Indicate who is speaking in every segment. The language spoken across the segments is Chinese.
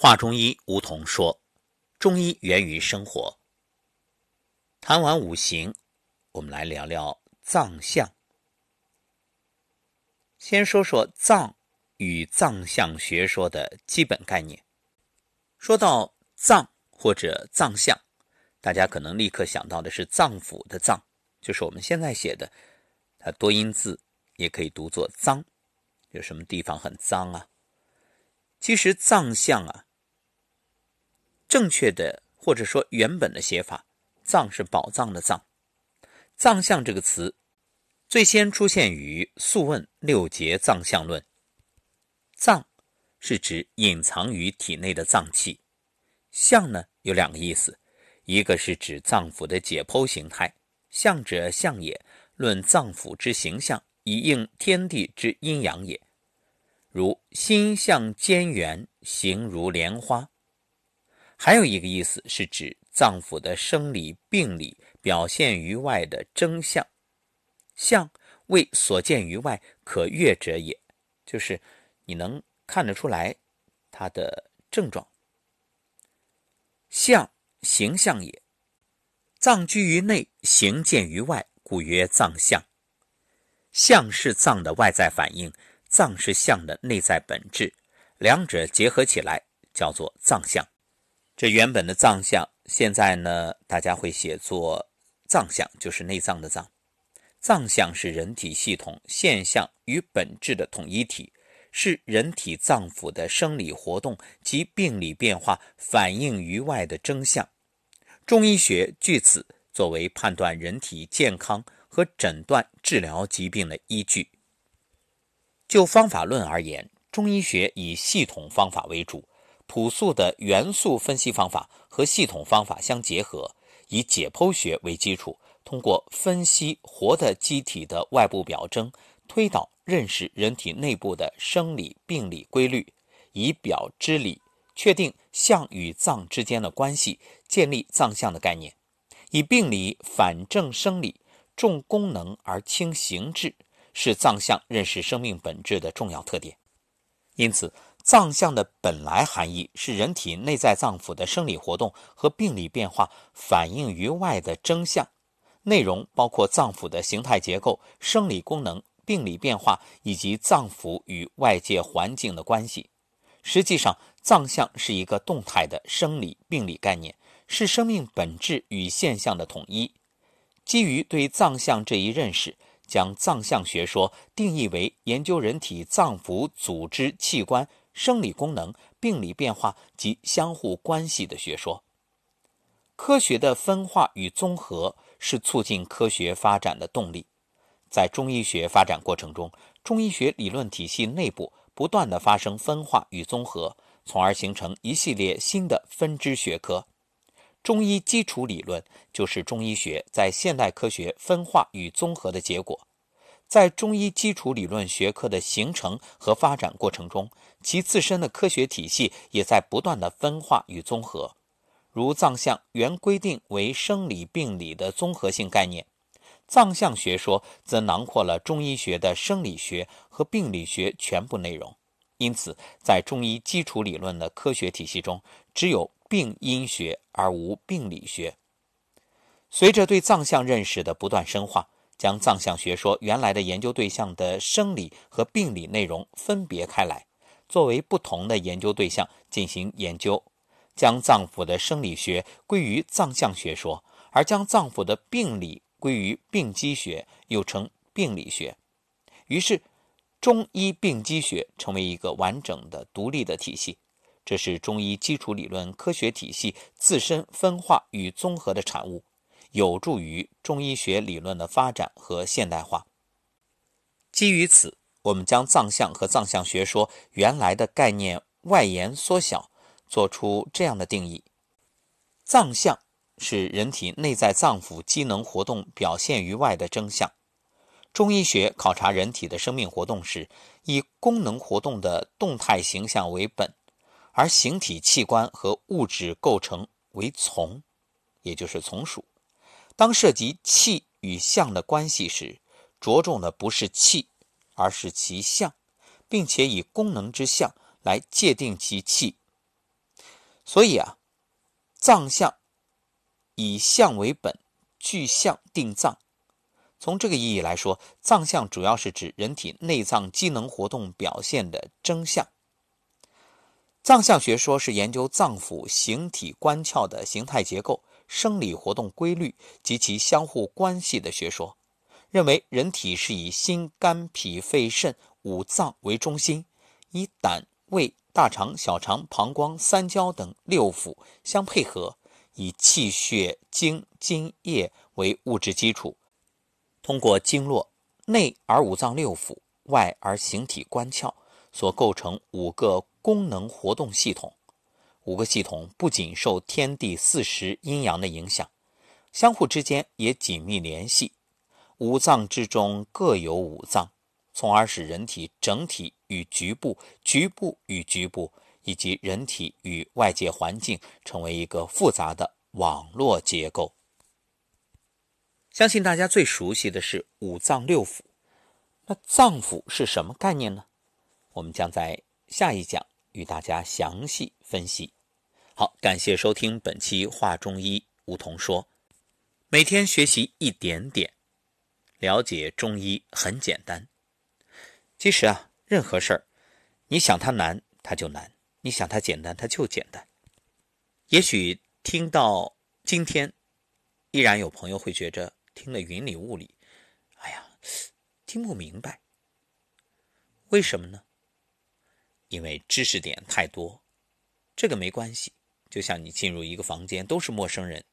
Speaker 1: 华中医吴桐说：“中医源于生活。”谈完五行，我们来聊聊脏象。先说说脏与脏象学说的基本概念。说到脏或者脏象，大家可能立刻想到的是脏腑的脏，就是我们现在写的，它多音字也可以读作脏。有什么地方很脏啊？其实脏象啊，正确的或者说原本的写法，脏是宝藏的脏。脏象这个词最先出现于《素问·六节脏象论》。脏是指隐藏于体内的脏器，象呢有两个意思，一个是指脏腑的解剖形态，象者象也，论脏腑之形象，以应天地之阴阳也。如心象坚圆，形如莲花。还有一个意思是指脏腑的生理病理表现于外的征象，象为所见于外可阅者也，就是你能。看得出来，它的症状。象形象也，脏居于内，形见于外，故曰脏象。象是脏的外在反应，脏是象的内在本质，两者结合起来叫做脏象。这原本的脏象，现在呢，大家会写作脏象，就是内脏的脏。脏象是人体系统现象与本质的统一体。是人体脏腑的生理活动及病理变化反映于外的征象。中医学据此作为判断人体健康和诊断治疗疾病的依据。就方法论而言，中医学以系统方法为主，朴素的元素分析方法和系统方法相结合，以解剖学为基础，通过分析活的机体的外部表征，推导。认识人体内部的生理病理规律，以表知理，确定象与脏之间的关系，建立脏象的概念。以病理反证生理，重功能而轻形质，是脏象认识生命本质的重要特点。因此，脏象的本来含义是人体内在脏腑的生理活动和病理变化反映于外的征象，内容包括脏腑的形态结构、生理功能。病理变化以及脏腑与外界环境的关系，实际上，脏象是一个动态的生理病理概念，是生命本质与现象的统一。基于对脏象这一认识，将脏象学说定义为研究人体脏腑组织器官生理功能、病理变化及相互关系的学说。科学的分化与综合是促进科学发展的动力。在中医学发展过程中，中医学理论体系内部不断的发生分化与综合，从而形成一系列新的分支学科。中医基础理论就是中医学在现代科学分化与综合的结果。在中医基础理论学科的形成和发展过程中，其自身的科学体系也在不断的分化与综合。如脏象原规定为生理病理的综合性概念。脏象学说则囊括了中医学的生理学和病理学全部内容，因此，在中医基础理论的科学体系中，只有病因学而无病理学。随着对脏象认识的不断深化，将脏象学说原来的研究对象的生理和病理内容分别开来，作为不同的研究对象进行研究，将脏腑的生理学归于脏象学说，而将脏腑的病理。归于病机学，又称病理学。于是，中医病机学成为一个完整的、独立的体系。这是中医基础理论科学体系自身分化与综合的产物，有助于中医学理论的发展和现代化。基于此，我们将藏象和藏象学说原来的概念外延缩小，做出这样的定义：藏象。是人体内在脏腑机能活动表现于外的征象。中医学考察人体的生命活动时，以功能活动的动态形象为本，而形体器官和物质构成为从，也就是从属。当涉及气与象的关系时，着重的不是气，而是其象，并且以功能之象来界定其气。所以啊，藏象以象为本，具象定藏。从这个意义来说，藏象主要是指人体内脏机能活动表现的征象。藏象学说是研究脏腑形体官窍的形态结构、生理活动规律及其相互关系的学说，认为人体是以心、肝、脾、肺、肾五脏为中心，以胆、胃、大肠、小肠、膀胱、三焦等六腑相配合，以气血、精、津液为物质基础。通过经络内而五脏六腑，外而形体官窍，所构成五个功能活动系统。五个系统不仅受天地四时阴阳的影响，相互之间也紧密联系。五脏之中各有五脏，从而使人体整体与局部、局部与局部，以及人体与外界环境成为一个复杂的网络结构。相信大家最熟悉的是五脏六腑，那脏腑是什么概念呢？我们将在下一讲与大家详细分析。好，感谢收听本期《话中医》，梧桐说，每天学习一点点，了解中医很简单。其实啊，任何事儿，你想它难，它就难；你想它简单，它就简单。也许听到今天，依然有朋友会觉着。听了云里雾里，哎呀，听不明白。为什么呢？因为知识点太多。这个没关系，就像你进入一个房间，都是陌生人，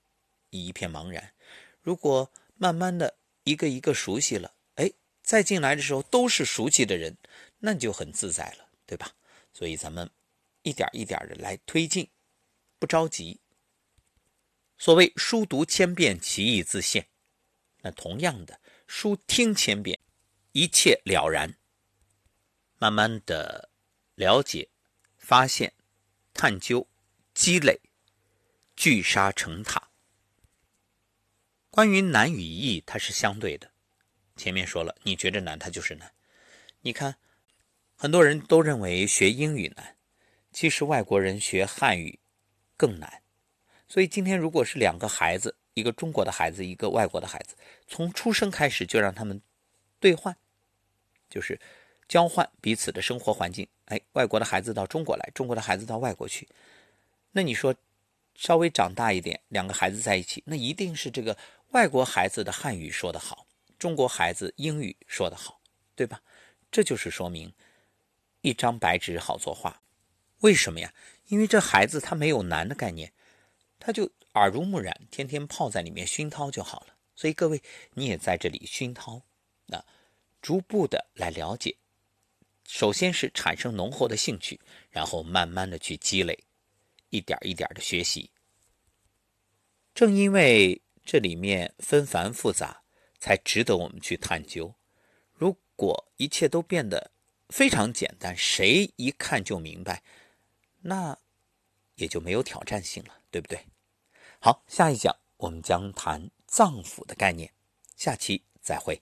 Speaker 1: 一片茫然。如果慢慢的一个一个熟悉了，哎，再进来的时候都是熟悉的人，那就很自在了，对吧？所以咱们一点一点的来推进，不着急。所谓书读千遍，其义自现。那同样的，书听千遍，一切了然。慢慢的了解、发现、探究、积累，聚沙成塔。关于难与易，它是相对的。前面说了，你觉得难，它就是难。你看，很多人都认为学英语难，其实外国人学汉语更难。所以今天，如果是两个孩子，一个中国的孩子，一个外国的孩子，从出生开始就让他们兑换，就是交换彼此的生活环境。哎，外国的孩子到中国来，中国的孩子到外国去。那你说，稍微长大一点，两个孩子在一起，那一定是这个外国孩子的汉语说得好，中国孩子英语说得好，对吧？这就是说明一张白纸好作画。为什么呀？因为这孩子他没有难的概念。他就耳濡目染，天天泡在里面熏陶就好了。所以各位，你也在这里熏陶，那逐步的来了解。首先是产生浓厚的兴趣，然后慢慢的去积累，一点一点的学习。正因为这里面纷繁复杂，才值得我们去探究。如果一切都变得非常简单，谁一看就明白，那也就没有挑战性了，对不对？好，下一讲我们将谈脏腑的概念，下期再会。